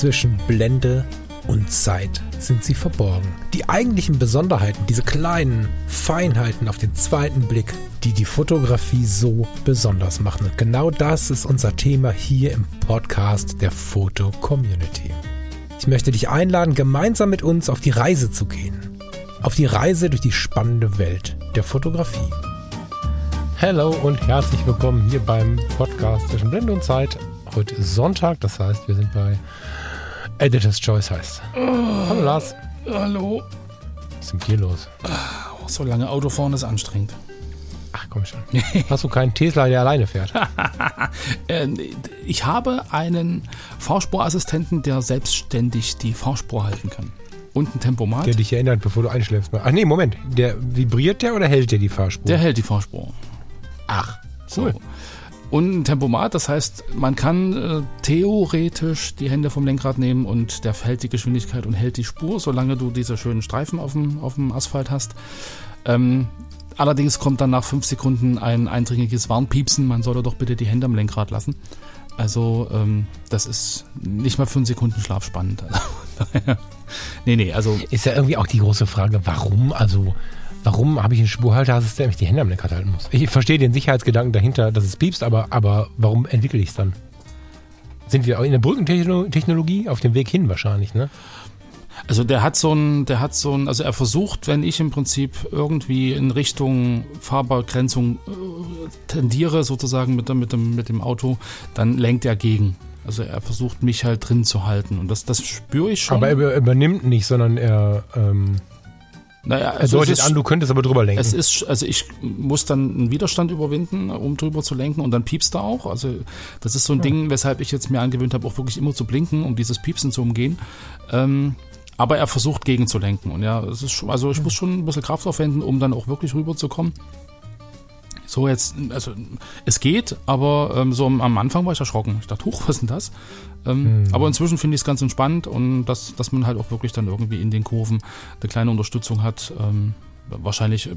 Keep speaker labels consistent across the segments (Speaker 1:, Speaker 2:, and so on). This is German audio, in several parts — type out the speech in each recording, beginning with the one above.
Speaker 1: zwischen Blende und Zeit sind sie verborgen. Die eigentlichen Besonderheiten, diese kleinen Feinheiten auf den zweiten Blick, die die Fotografie so besonders machen. Und genau das ist unser Thema hier im Podcast der Foto Community. Ich möchte dich einladen, gemeinsam mit uns auf die Reise zu gehen. Auf die Reise durch die spannende Welt der Fotografie. Hallo und herzlich willkommen hier beim Podcast zwischen Blende und Zeit. Heute ist Sonntag, das heißt, wir sind bei Editor's Choice heißt. Oh, hallo Lars.
Speaker 2: Hallo.
Speaker 1: Was ist denn hier los?
Speaker 2: Oh, so lange Autofahren ist anstrengend.
Speaker 1: Ach komm schon. Hast du keinen Tesla, der alleine fährt?
Speaker 2: Äh, ich habe einen Fahrspurassistenten, der selbstständig die Fahrspur halten kann. Und ein Tempomat.
Speaker 1: Der dich erinnert, bevor du einschläfst. Ach nee, Moment. Der vibriert der oder hält der die Fahrspur?
Speaker 2: Der hält die Fahrspur.
Speaker 1: Ach, cool. So.
Speaker 2: Und ein Tempomat, das heißt, man kann äh, theoretisch die Hände vom Lenkrad nehmen und der hält die Geschwindigkeit und hält die Spur, solange du diese schönen Streifen auf dem, auf dem Asphalt hast. Ähm, allerdings kommt dann nach fünf Sekunden ein eindringliches Warnpiepsen, man solle doch bitte die Hände am Lenkrad lassen. Also ähm, das ist nicht mal für einen Sekundenschlaf spannend. Also, nee, nee, also...
Speaker 1: Ist ja irgendwie auch die große Frage, warum? Also Warum habe ich einen Spurhalteassistent, der mich die Hände am Lenkrad halten muss? Ich verstehe den Sicherheitsgedanken dahinter, dass es piepst, aber, aber warum entwickle ich es dann? Sind wir in der Brückentechnologie auf dem Weg hin wahrscheinlich, ne?
Speaker 2: Also der hat so ein, der hat so ein, also er versucht, wenn ich im Prinzip irgendwie in Richtung Fahrbegrenzung äh, tendiere, sozusagen mit, mit, dem, mit dem Auto, dann lenkt er gegen. Also er versucht mich halt drin zu halten und das, das spüre ich schon.
Speaker 1: Aber er übernimmt nicht, sondern er ähm, naja, also er deutet ist, an, du könntest aber drüber lenken.
Speaker 2: Es ist, also ich muss dann einen Widerstand überwinden, um drüber zu lenken und dann piepst er auch. Also das ist so ein ja. Ding, weshalb ich jetzt mir angewöhnt habe, auch wirklich immer zu blinken, um dieses Piepsen zu umgehen. Ähm, aber er versucht gegenzulenken und ja, es ist also ich muss schon ein bisschen Kraft aufwenden, um dann auch wirklich rüberzukommen. So jetzt, also es geht, aber ähm, so am Anfang war ich erschrocken. Ich dachte, huch, was ist denn das? Ähm, hm. Aber inzwischen finde ich es ganz entspannt und dass, dass man halt auch wirklich dann irgendwie in den Kurven eine kleine Unterstützung hat. Ähm, wahrscheinlich äh,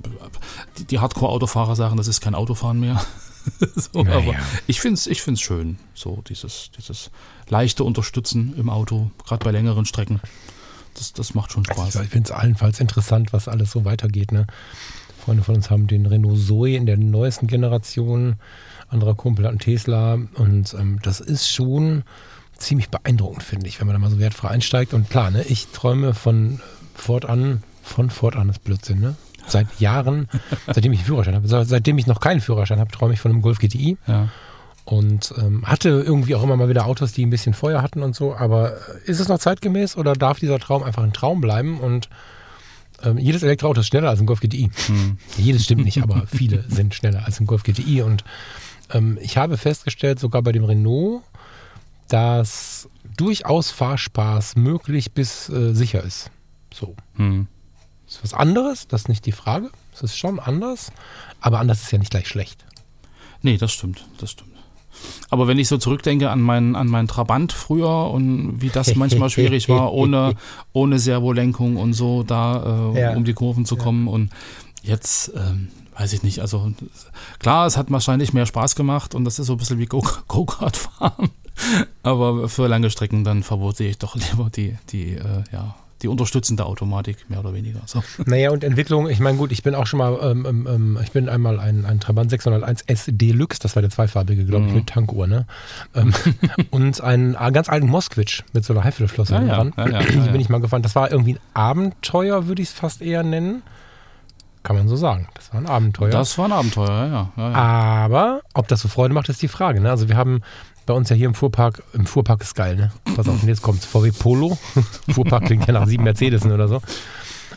Speaker 2: die, die Hardcore-Autofahrer sagen, das ist kein Autofahren mehr. so, naja. Aber ich finde es ich find's schön, so dieses, dieses leichte Unterstützen im Auto, gerade bei längeren Strecken. Das, das macht schon Spaß.
Speaker 1: Also ich finde es allenfalls interessant, was alles so weitergeht. Ne? Freunde von uns haben den Renault Zoe in der neuesten Generation. Anderer Kumpel hat einen Tesla. Und ähm, das ist schon ziemlich beeindruckend, finde ich, wenn man da mal so wertfrei einsteigt. Und klar, ne, ich träume von fortan, von fortan ist Blödsinn, ne? Seit Jahren, seitdem ich einen Führerschein habe, seitdem ich noch keinen Führerschein habe, träume ich von einem Golf GTI. Ja. Und ähm, hatte irgendwie auch immer mal wieder Autos, die ein bisschen Feuer hatten und so. Aber ist es noch zeitgemäß oder darf dieser Traum einfach ein Traum bleiben? Und ähm, jedes Elektroauto ist schneller als ein Golf GTI. Hm. Jedes stimmt nicht, aber viele sind schneller als ein Golf GTI. Und ähm, ich habe festgestellt, sogar bei dem Renault, dass durchaus Fahrspaß möglich bis äh, sicher ist. So. Hm. Das ist was anderes, das ist nicht die Frage. Es ist schon anders, aber anders ist ja nicht gleich schlecht.
Speaker 2: Nee, das stimmt, das stimmt. Aber wenn ich so zurückdenke an meinen, an meinen Trabant früher und wie das manchmal schwierig war, ohne, ohne Servolenkung und so da äh, ja. um die Kurven zu kommen ja. und jetzt, ähm, weiß ich nicht, also klar, es hat wahrscheinlich mehr Spaß gemacht und das ist so ein bisschen wie Go-Kart fahren. Aber für lange Strecken dann verbote ich doch lieber die, die, äh, ja, die unterstützende Automatik, mehr oder weniger. So.
Speaker 1: Naja, und Entwicklung, ich meine, gut, ich bin auch schon mal, ähm, ähm, ähm ich bin einmal ein, ein Trabant 601 S Deluxe, das war der zweifarbige, glaube ich, mhm. mit Tankuhr, ne? Ähm, und einen äh, ganz alten Moskvich mit so einer Haifischflosse ja, dran. Ja, ja, Die bin ich mal gefahren. Das war irgendwie ein Abenteuer, würde ich es fast eher nennen. Kann man so sagen. Das war ein Abenteuer.
Speaker 2: Das war ein Abenteuer, ja. ja,
Speaker 1: ja. Aber ob das so Freude macht, ist die Frage. Ne? Also wir haben bei uns ja hier im Fuhrpark, im Fuhrpark ist geil, ne? Pass auf, und jetzt kommt's. VW Polo. Fuhrpark klingt ja nach sieben Mercedes oder so.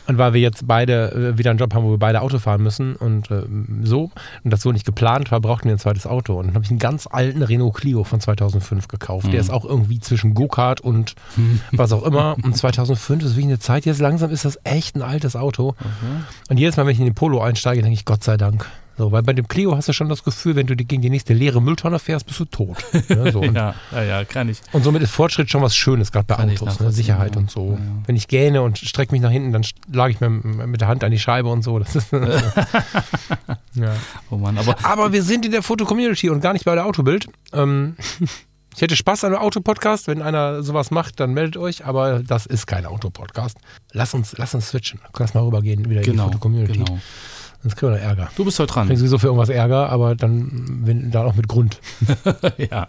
Speaker 1: Und weil wir jetzt beide äh, wieder einen Job haben, wo wir beide Auto fahren müssen und äh, so, und das so nicht geplant war, brauchten wir ein zweites Auto. Und dann habe ich einen ganz alten Renault Clio von 2005 gekauft. Mhm. Der ist auch irgendwie zwischen Go-Kart und was auch immer. Und 2005 ist wirklich eine Zeit, jetzt langsam ist das echt ein altes Auto. Mhm. Und jedes Mal, wenn ich in den Polo einsteige, denke ich, Gott sei Dank. So, weil bei dem Clio hast du schon das Gefühl, wenn du gegen die nächste leere Mülltonne fährst, bist du tot.
Speaker 2: Ja, so. ja, ja, ja, kann ich.
Speaker 1: Und somit ist Fortschritt schon was Schönes, gerade bei kann Autos, ne? Sicherheit ja. und so. Ja, wenn ich gähne und strecke mich nach hinten, dann schlage ich mir mit der Hand an die Scheibe und so. Das ist, ja. Oh Mann, aber, aber wir sind in der Foto-Community und gar nicht bei der Autobild. Ähm, Ich hätte Spaß an einem Autopodcast. Wenn einer sowas macht, dann meldet euch. Aber das ist kein Autopodcast. Lass uns, lass uns switchen. Lass mal rübergehen wieder
Speaker 2: Genau,
Speaker 1: in die Foto-Community.
Speaker 2: genau.
Speaker 1: Sonst kriegen wir noch Ärger.
Speaker 2: Du bist heute
Speaker 1: Ich
Speaker 2: dran.
Speaker 1: kriege sowieso für irgendwas Ärger, aber dann, wenn, dann auch mit Grund.
Speaker 2: ja.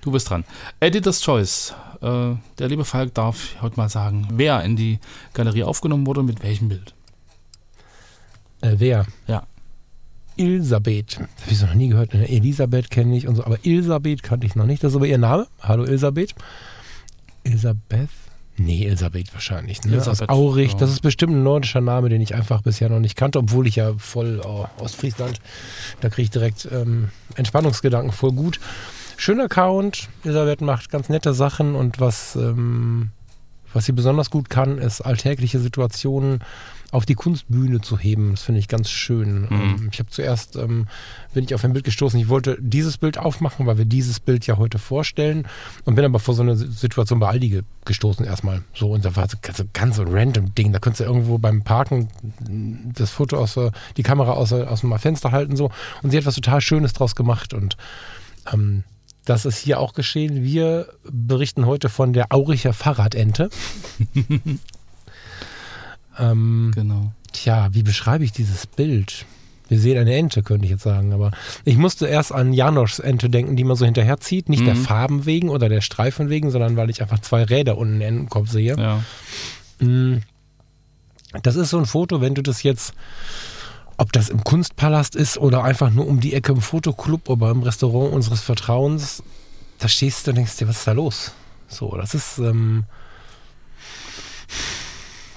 Speaker 2: Du bist dran. Editor's Choice. Äh, der liebe Falk darf heute mal sagen, wer in die Galerie aufgenommen wurde und mit welchem Bild.
Speaker 1: Äh, wer?
Speaker 2: Ja.
Speaker 1: Elisabeth. Das habe ich so noch nie gehört. Ne? Elisabeth kenne ich und so, aber Elisabeth kannte ich noch nicht. Das ist aber ihr Name. Hallo Elisabeth. Elisabeth? Nee, Elisabeth wahrscheinlich. Ne?
Speaker 2: Elisabeth,
Speaker 1: Aus Aurich.
Speaker 2: ja.
Speaker 1: Das ist bestimmt ein nordischer Name, den ich einfach bisher noch nicht kannte, obwohl ich ja voll oh, Ostfriesland, da kriege ich direkt ähm, Entspannungsgedanken voll gut. Schöner Account. Elisabeth macht ganz nette Sachen und was, ähm, was sie besonders gut kann, ist alltägliche Situationen auf die Kunstbühne zu heben. Das finde ich ganz schön.
Speaker 2: Mhm.
Speaker 1: Ähm, ich habe zuerst, ähm, bin ich auf ein Bild gestoßen, ich wollte dieses Bild aufmachen, weil wir dieses Bild ja heute vorstellen und bin aber vor so eine Situation bei Aldi ge- gestoßen erstmal. So, und da war so ganz, ganz random Ding. Da könntest du irgendwo beim Parken das Foto aus die Kamera aus, aus dem Fenster halten so und sie hat was total Schönes draus gemacht und ähm, das ist hier auch geschehen. Wir berichten heute von der Auricher Fahrradente. ähm,
Speaker 2: Genau.
Speaker 1: Tja, wie beschreibe ich dieses Bild? Wir sehen eine Ente, könnte ich jetzt sagen, aber ich musste erst an Janoschs Ente denken, die man so hinterherzieht. Nicht der
Speaker 2: Mhm.
Speaker 1: Farben wegen oder der Streifen wegen, sondern weil ich einfach zwei Räder unten im Kopf sehe.
Speaker 2: Ja.
Speaker 1: Mm. Das ist so ein Foto, wenn du das jetzt, ob das im Kunstpalast ist oder einfach nur um die Ecke im Fotoclub oder im Restaurant unseres Vertrauens, da stehst du und denkst dir, was ist da los? So, das ist, ähm,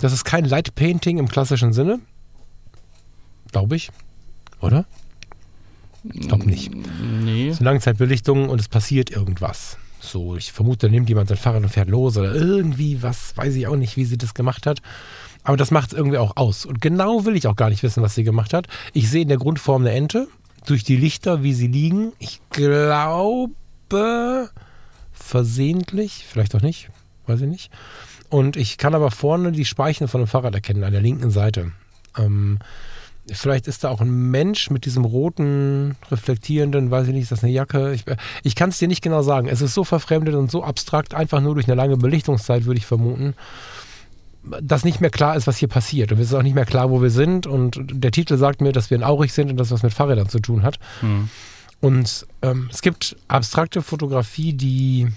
Speaker 1: das ist kein Light Painting im klassischen Sinne. Glaube ich. Oder? Ich glaube nicht.
Speaker 2: Nee.
Speaker 1: Es ist eine Langzeitbelichtung und es passiert irgendwas. So, ich vermute, da nimmt jemand sein Fahrrad und fährt los oder irgendwie was, weiß ich auch nicht, wie sie das gemacht hat. Aber das macht es irgendwie auch aus. Und genau will ich auch gar nicht wissen, was sie gemacht hat. Ich sehe in der Grundform eine Ente, durch die Lichter, wie sie liegen. Ich glaube, versehentlich, vielleicht auch nicht, weiß ich nicht. Und ich kann aber vorne die Speichen von dem Fahrrad erkennen, an der linken Seite. Ähm, Vielleicht ist da auch ein Mensch mit diesem roten, reflektierenden, weiß ich nicht, ist das eine Jacke? Ich, ich kann es dir nicht genau sagen. Es ist so verfremdet und so abstrakt, einfach nur durch eine lange Belichtungszeit, würde ich vermuten, dass nicht mehr klar ist, was hier passiert. Und es ist auch nicht mehr klar, wo wir sind. Und der Titel sagt mir, dass wir in Aurich sind und das was mit Fahrrädern zu tun hat.
Speaker 2: Hm.
Speaker 1: Und ähm, es gibt abstrakte Fotografie, die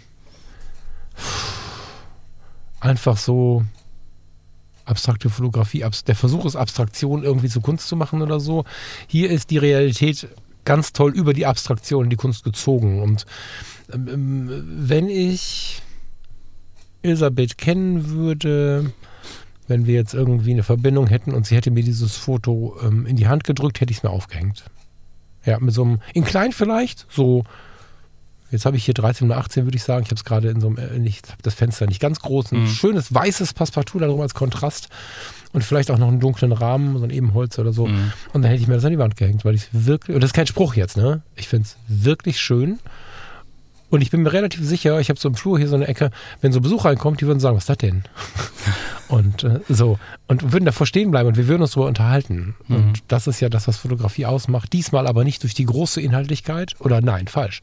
Speaker 1: einfach so abstrakte Fotografie, der Versuch ist, Abstraktion irgendwie zu Kunst zu machen oder so. Hier ist die Realität ganz toll über die Abstraktion in die Kunst gezogen. Und ähm, wenn ich Elisabeth kennen würde, wenn wir jetzt irgendwie eine Verbindung hätten und sie hätte mir dieses Foto ähm, in die Hand gedrückt, hätte ich es mir aufgehängt. Ja, mit so einem, in klein vielleicht, so, jetzt habe ich hier 13 oder 18, würde ich sagen. Ich habe es gerade in so einem, äh, ich habe das Fenster nicht ganz groß, ein
Speaker 2: Mhm.
Speaker 1: schönes weißes Passepartout darum als Kontrast und vielleicht auch noch einen dunklen Rahmen, so ein Ebenholz oder so.
Speaker 2: Mhm.
Speaker 1: Und dann hätte ich mir das an die Wand gehängt, weil ich es wirklich, und das ist kein Spruch jetzt, ne? Ich finde es wirklich schön. Und ich bin mir relativ sicher, ich habe so im Flur hier so eine Ecke, wenn so Besucher reinkommt, die würden sagen, was ist das denn? und äh, so. Und würden davor stehen bleiben und wir würden uns darüber unterhalten.
Speaker 2: Mhm.
Speaker 1: Und das ist ja das, was Fotografie ausmacht. Diesmal aber nicht durch die große Inhaltlichkeit, oder nein, falsch.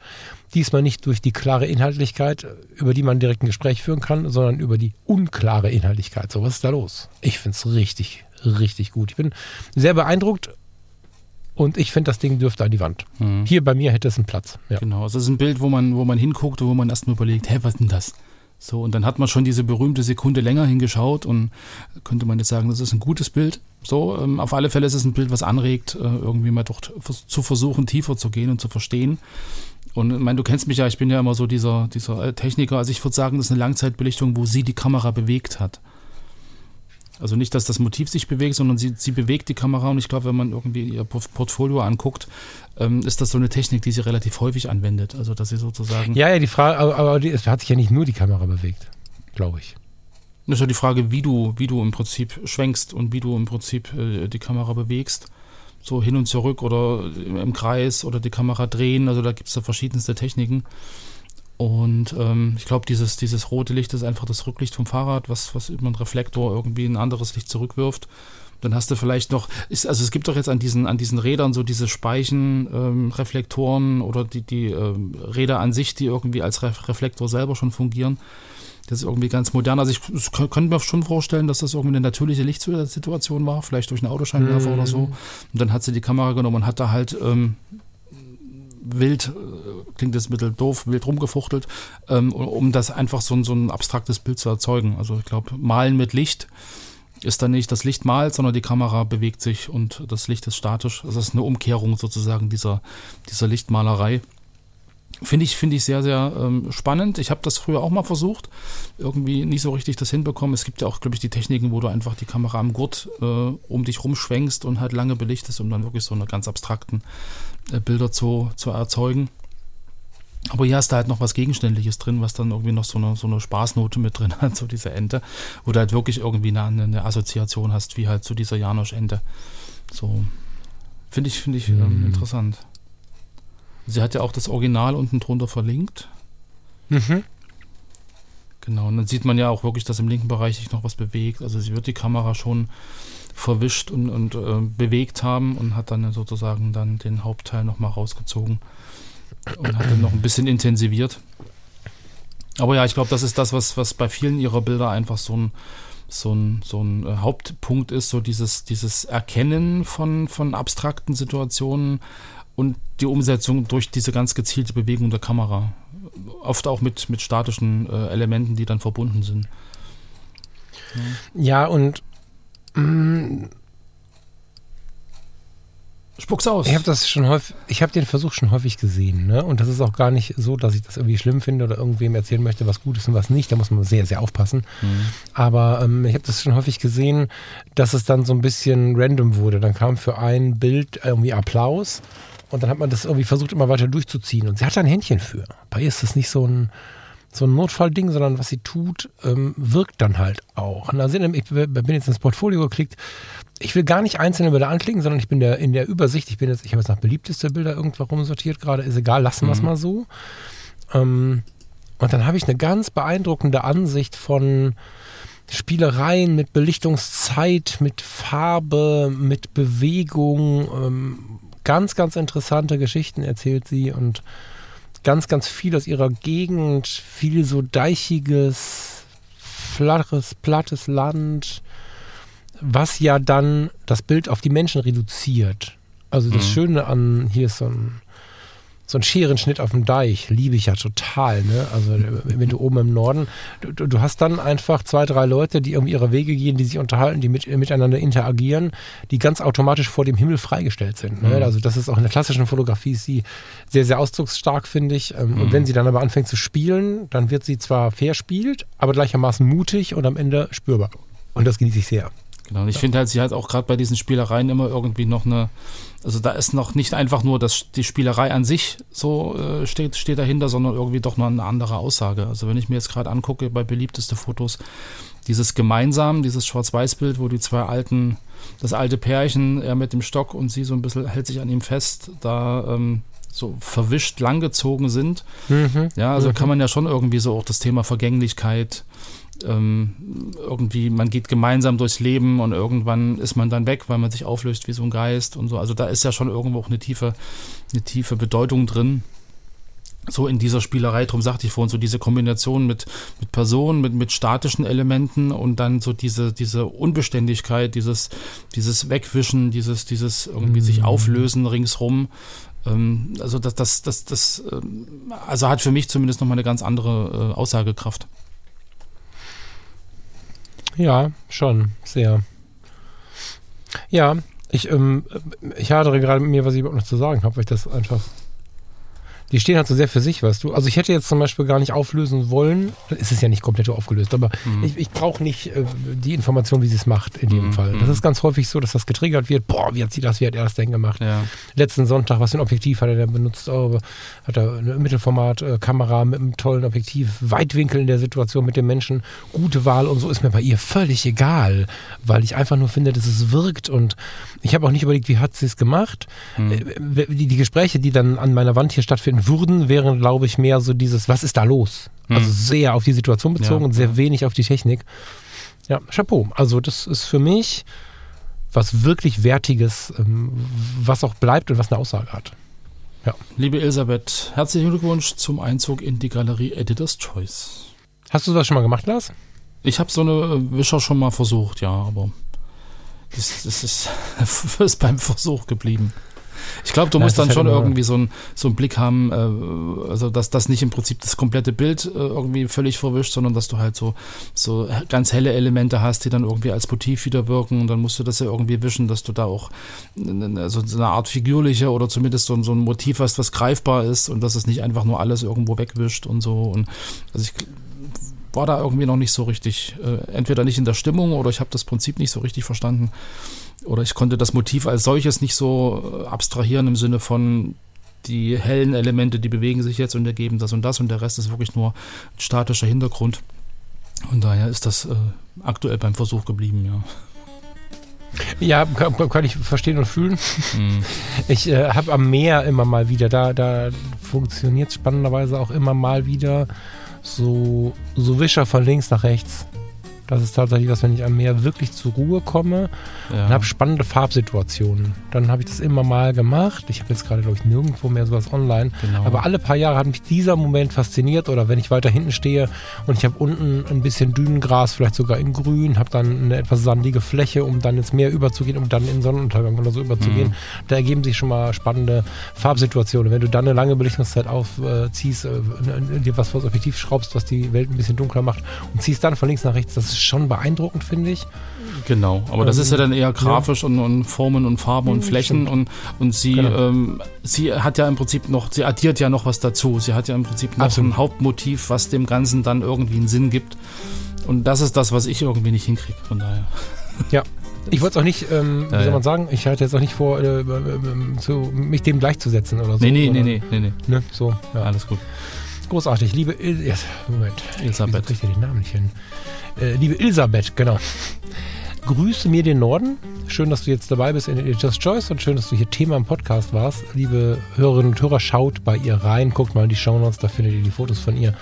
Speaker 1: Diesmal nicht durch die klare Inhaltlichkeit, über die man direkt ein Gespräch führen kann, sondern über die unklare Inhaltlichkeit. So, was ist da los? Ich finde es richtig, richtig gut. Ich bin sehr beeindruckt und ich finde, das Ding dürfte an die Wand.
Speaker 2: Mhm.
Speaker 1: Hier bei mir hätte es einen Platz. Ja.
Speaker 2: Genau, also es ist ein Bild, wo man, wo man hinguckt und wo man erstmal überlegt, hä, was denn das? So, und dann hat man schon diese berühmte Sekunde länger hingeschaut und könnte man jetzt sagen, das ist ein gutes Bild. So, ähm, auf alle Fälle ist es ein Bild, was anregt, äh, irgendwie mal doch zu versuchen, tiefer zu gehen und zu verstehen. Und ich meine, du kennst mich ja, ich bin ja immer so dieser, dieser äh, Techniker. Also ich würde sagen, das ist eine Langzeitbelichtung, wo sie die Kamera bewegt hat. Also nicht, dass das Motiv sich bewegt, sondern sie, sie bewegt die Kamera. Und ich glaube, wenn man irgendwie ihr Port- Portfolio anguckt, ähm, ist das so eine Technik, die sie relativ häufig anwendet. Also dass sie sozusagen.
Speaker 1: Ja, ja, die Frage, aber, aber die, es hat sich ja nicht nur die Kamera bewegt, glaube ich.
Speaker 2: Das ist ja die Frage, wie du, wie du im Prinzip schwenkst und wie du im Prinzip äh, die Kamera bewegst. So hin und zurück oder im Kreis oder die Kamera drehen. Also da gibt es da verschiedenste Techniken. Und ähm, ich glaube, dieses, dieses rote Licht ist einfach das Rücklicht vom Fahrrad, was, was über einen Reflektor irgendwie ein anderes Licht zurückwirft. Dann hast du vielleicht noch, ist, also es gibt doch jetzt an diesen, an diesen Rädern so diese Speichenreflektoren ähm, oder die, die ähm, Räder an sich, die irgendwie als Re Reflektor selber schon fungieren. Das ist irgendwie ganz modern. Also ich könnte mir schon vorstellen, dass das irgendwie eine natürliche Lichtsituation war, vielleicht durch einen Autoscheinwerfer mm. oder so. Und dann hat sie die Kamera genommen und hat da halt ähm, wild, äh, klingt das mittel doof, wild rumgefuchtelt, ähm, um das einfach so, so ein abstraktes Bild zu erzeugen. Also ich glaube, malen mit Licht ist dann nicht das Licht malt, sondern die Kamera bewegt sich und das Licht ist statisch. Das ist eine Umkehrung sozusagen dieser, dieser Lichtmalerei. Finde ich, finde ich sehr, sehr ähm, spannend. Ich habe das früher auch mal versucht. Irgendwie nicht so richtig das hinbekommen. Es gibt ja auch, glaube ich, die Techniken, wo du einfach die Kamera am Gurt äh, um dich rumschwenkst und halt lange belichtest, um dann wirklich so eine ganz abstrakten äh, Bilder zu, zu erzeugen. Aber hier hast du halt noch was Gegenständliches drin, was dann irgendwie noch so eine, so eine Spaßnote mit drin hat, so diese Ente, wo du halt wirklich irgendwie eine, eine Assoziation hast, wie halt zu dieser Janosch-Ente. So, finde ich, finde ich ähm, mhm. interessant. Sie hat ja auch das Original unten drunter verlinkt. Mhm. Genau, und dann sieht man ja auch wirklich, dass im linken Bereich sich noch was bewegt. Also sie wird die Kamera schon verwischt und, und äh, bewegt haben und hat dann sozusagen dann den Hauptteil nochmal rausgezogen und hat dann noch ein bisschen intensiviert. Aber ja, ich glaube, das ist das, was, was bei vielen ihrer Bilder einfach so ein, so ein, so ein äh, Hauptpunkt ist, so dieses, dieses Erkennen von, von abstrakten Situationen und die Umsetzung durch diese ganz gezielte Bewegung der Kamera. Oft auch mit, mit statischen äh, Elementen, die dann verbunden sind.
Speaker 1: Ja, ja und mh, mm,
Speaker 2: Spuck's aus.
Speaker 1: Ich habe das schon häufig, ich habe den Versuch schon häufig gesehen, ne? Und das ist auch gar nicht so, dass ich das irgendwie schlimm finde oder irgendwem erzählen möchte, was gut ist und was nicht. Da muss man sehr, sehr aufpassen. Mhm. Aber ähm, ich habe das schon häufig gesehen, dass es dann so ein bisschen random wurde. Dann kam für ein Bild irgendwie Applaus und dann hat man das irgendwie versucht, immer weiter durchzuziehen. Und sie hat da ein Händchen für. Bei ihr ist das nicht so ein so ein Notfallding, sondern was sie tut, ähm, wirkt dann halt auch. Und also ich bin jetzt ins Portfolio geklickt ich will gar nicht einzelne Bilder anklicken, sondern ich bin der, in der Übersicht, ich bin jetzt, ich habe jetzt nach beliebteste Bilder irgendwo rumsortiert gerade, ist egal, lassen wir es mhm. mal so. Ähm, und dann habe ich eine ganz beeindruckende Ansicht von Spielereien mit Belichtungszeit, mit Farbe, mit Bewegung. Ähm, ganz, ganz interessante Geschichten erzählt sie und ganz, ganz viel aus ihrer Gegend, viel so deichiges, flaches, plattes Land was ja dann das Bild auf die Menschen reduziert. Also das mhm. Schöne an, hier ist so ein, so ein Scherenschnitt auf dem Deich, liebe ich ja total. Ne? Also wenn du oben im Norden, du, du, hast dann einfach zwei, drei Leute, die irgendwie ihre Wege gehen, die sich unterhalten, die mit, miteinander interagieren, die ganz automatisch vor dem Himmel freigestellt sind. Ne? Mhm. Also das ist auch in der klassischen Fotografie ist sie sehr, sehr ausdrucksstark, finde ich. Ähm, mhm. Und wenn sie dann aber anfängt zu spielen, dann wird sie zwar verspielt, aber gleichermaßen mutig und am Ende spürbar. Und das genieße ich sehr.
Speaker 2: Genau, und ich ja. finde halt, sie hat auch gerade bei diesen Spielereien immer irgendwie noch eine, also da ist noch nicht einfach nur das, die Spielerei an sich so äh, steht, steht dahinter, sondern irgendwie doch noch eine andere Aussage. Also wenn ich mir jetzt gerade angucke bei beliebteste Fotos, dieses gemeinsam, dieses Schwarz-Weiß-Bild, wo die zwei alten, das alte Pärchen, er mit dem Stock und sie so ein bisschen hält sich an ihm fest, da ähm, so verwischt langgezogen sind. Mhm. Ja, also mhm. kann man ja schon irgendwie so auch das Thema Vergänglichkeit ähm, irgendwie, man geht gemeinsam durchs Leben und irgendwann ist man dann weg, weil man sich auflöst wie so ein Geist und so. Also da ist ja schon irgendwo auch eine tiefe, eine tiefe Bedeutung drin. So in dieser Spielerei, darum sagte ich vorhin, so diese Kombination mit, mit Personen, mit, mit statischen Elementen und dann so diese, diese Unbeständigkeit, dieses, dieses Wegwischen, dieses, dieses irgendwie mhm. sich auflösen ringsrum. Ähm, also das, das, das, das, ähm, also hat für mich zumindest nochmal eine ganz andere äh, Aussagekraft.
Speaker 1: Ja, schon, sehr. Ja, ich, ähm, ich hadere gerade mit mir, was ich überhaupt noch zu sagen habe, weil ich das einfach die stehen halt so sehr für sich, weißt du. Also ich hätte jetzt zum Beispiel gar nicht auflösen wollen. Es ist ja nicht komplett aufgelöst, aber mhm. ich, ich brauche nicht äh, die Information, wie sie es macht in dem mhm. Fall. Das ist ganz häufig so, dass das getriggert wird. Boah, wie hat sie das, wie hat er das denn gemacht? Ja. Letzten Sonntag, was für ein Objektiv hat er denn benutzt? Oh, hat er eine Mittelformat-Kamera mit einem tollen Objektiv, Weitwinkel in der Situation mit dem Menschen, gute Wahl und so ist mir bei ihr völlig egal, weil ich einfach nur finde, dass es wirkt und ich habe auch nicht überlegt, wie hat sie es gemacht. Mhm. Äh, die, die Gespräche, die dann an meiner Wand hier stattfinden, würden, wären, glaube ich, mehr so dieses, was ist da los? Mhm. Also sehr auf die Situation bezogen ja, und sehr ja. wenig auf die Technik. Ja, Chapeau. Also das ist für mich was wirklich Wertiges, ähm, was auch bleibt und was eine Aussage hat.
Speaker 2: Ja. Liebe Elisabeth, herzlichen Glückwunsch zum Einzug in die Galerie Editor's Choice.
Speaker 1: Hast du das schon mal gemacht, Lars?
Speaker 2: Ich habe so eine Wischer schon mal versucht, ja, aber das, das ist, ist beim Versuch geblieben. Ich glaube, du musst dann schon irgendwie so, ein, so einen Blick haben, äh, also dass das nicht im Prinzip das komplette Bild äh, irgendwie völlig verwischt, sondern dass du halt so, so ganz helle Elemente hast, die dann irgendwie als Motiv wieder wirken und dann musst du das ja irgendwie wischen, dass du da auch also so eine Art figürliche oder zumindest so, so ein Motiv hast, was greifbar ist und dass es nicht einfach nur alles irgendwo wegwischt und so. Und also ich war da irgendwie noch nicht so richtig, äh, entweder nicht in der Stimmung oder ich habe das Prinzip nicht so richtig verstanden oder ich konnte das Motiv als solches nicht so äh, abstrahieren im Sinne von die hellen Elemente, die bewegen sich jetzt und ergeben das und das und der Rest ist wirklich nur ein statischer Hintergrund. Und daher ist das äh, aktuell beim Versuch geblieben, ja.
Speaker 1: Ja, kann, kann, ich verstehen und fühlen. Mhm. Ich äh, habe am Meer immer mal wieder, da, da funktioniert es spannenderweise auch immer mal wieder so, so Wischer von links nach rechts. Das ist tatsächlich was, wenn ich am Meer wirklich zur Ruhe komme ja. und habe spannende Farbsituationen. Dann habe ich das immer mal gemacht. Ich habe jetzt gerade, glaube ich, nirgendwo mehr sowas online. Genau. Aber alle paar Jahre hat mich dieser Moment fasziniert. Oder wenn ich weiter hinten stehe und ich habe unten ein bisschen Dünengras, vielleicht sogar in Grün, habe dann eine etwas sandige Fläche, um dann ins Meer überzugehen, um dann in Sonnenuntergang oder so überzugehen. Mhm. Da ergeben sich schon mal spannende Farbsituationen. Wenn du dann eine lange Belichtungszeit aufziehst, äh, dir was vors Objektiv schraubst, was die Welt ein bisschen dunkler macht und ziehst dann von links nach rechts, das ist schon beeindruckend, finde ich.
Speaker 2: Genau, aber das ist ja dann eher grafisch ja. und, und, Formen und Farben und hm, Flächen und, und sie, genau. ähm, sie hat ja im Prinzip noch, sie addiert ja noch was dazu. Sie hat ja im Prinzip noch Absolut. ein Hauptmotiv, was dem Ganzen dann irgendwie einen Sinn gibt. Und das ist das, was ich irgendwie nicht hinkriege, von daher.
Speaker 1: Ja, ich wollte es auch nicht, ähm, wie ja, soll man sagen, ich hatte jetzt auch nicht vor, äh, äh, zu, mich dem gleichzusetzen oder so.
Speaker 2: Nee, nee, nee, nee, nee, nee.
Speaker 1: Ne? So,
Speaker 2: ja. Alles gut.
Speaker 1: Großartig, liebe Il Moment, Elisabeth. Kriegt ihr den Namen nicht hin? Äh, liebe Elisabeth, genau. Grüße mir den Norden. Schön, dass du jetzt dabei bist in Editor's Choice und schön, dass du hier Thema im Podcast warst. Liebe Hörerinnen und Hörer, schaut bei ihr rein, guckt mal in die Shownotes, da findet ihr die Fotos von ihr.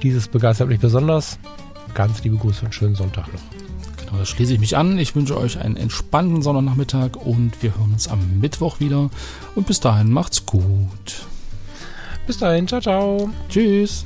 Speaker 1: Dieses begeistert mich besonders. Ganz liebe Grüße und schönen Sonntag noch.
Speaker 2: Genau, da schließe ich mich an. Ich wünsche euch einen entspannten Sonnernachmittag und wir hören uns am Mittwoch wieder. Und bis dahin macht's gut.
Speaker 1: Bis dahin, ciao, ciao.
Speaker 2: Tschüss.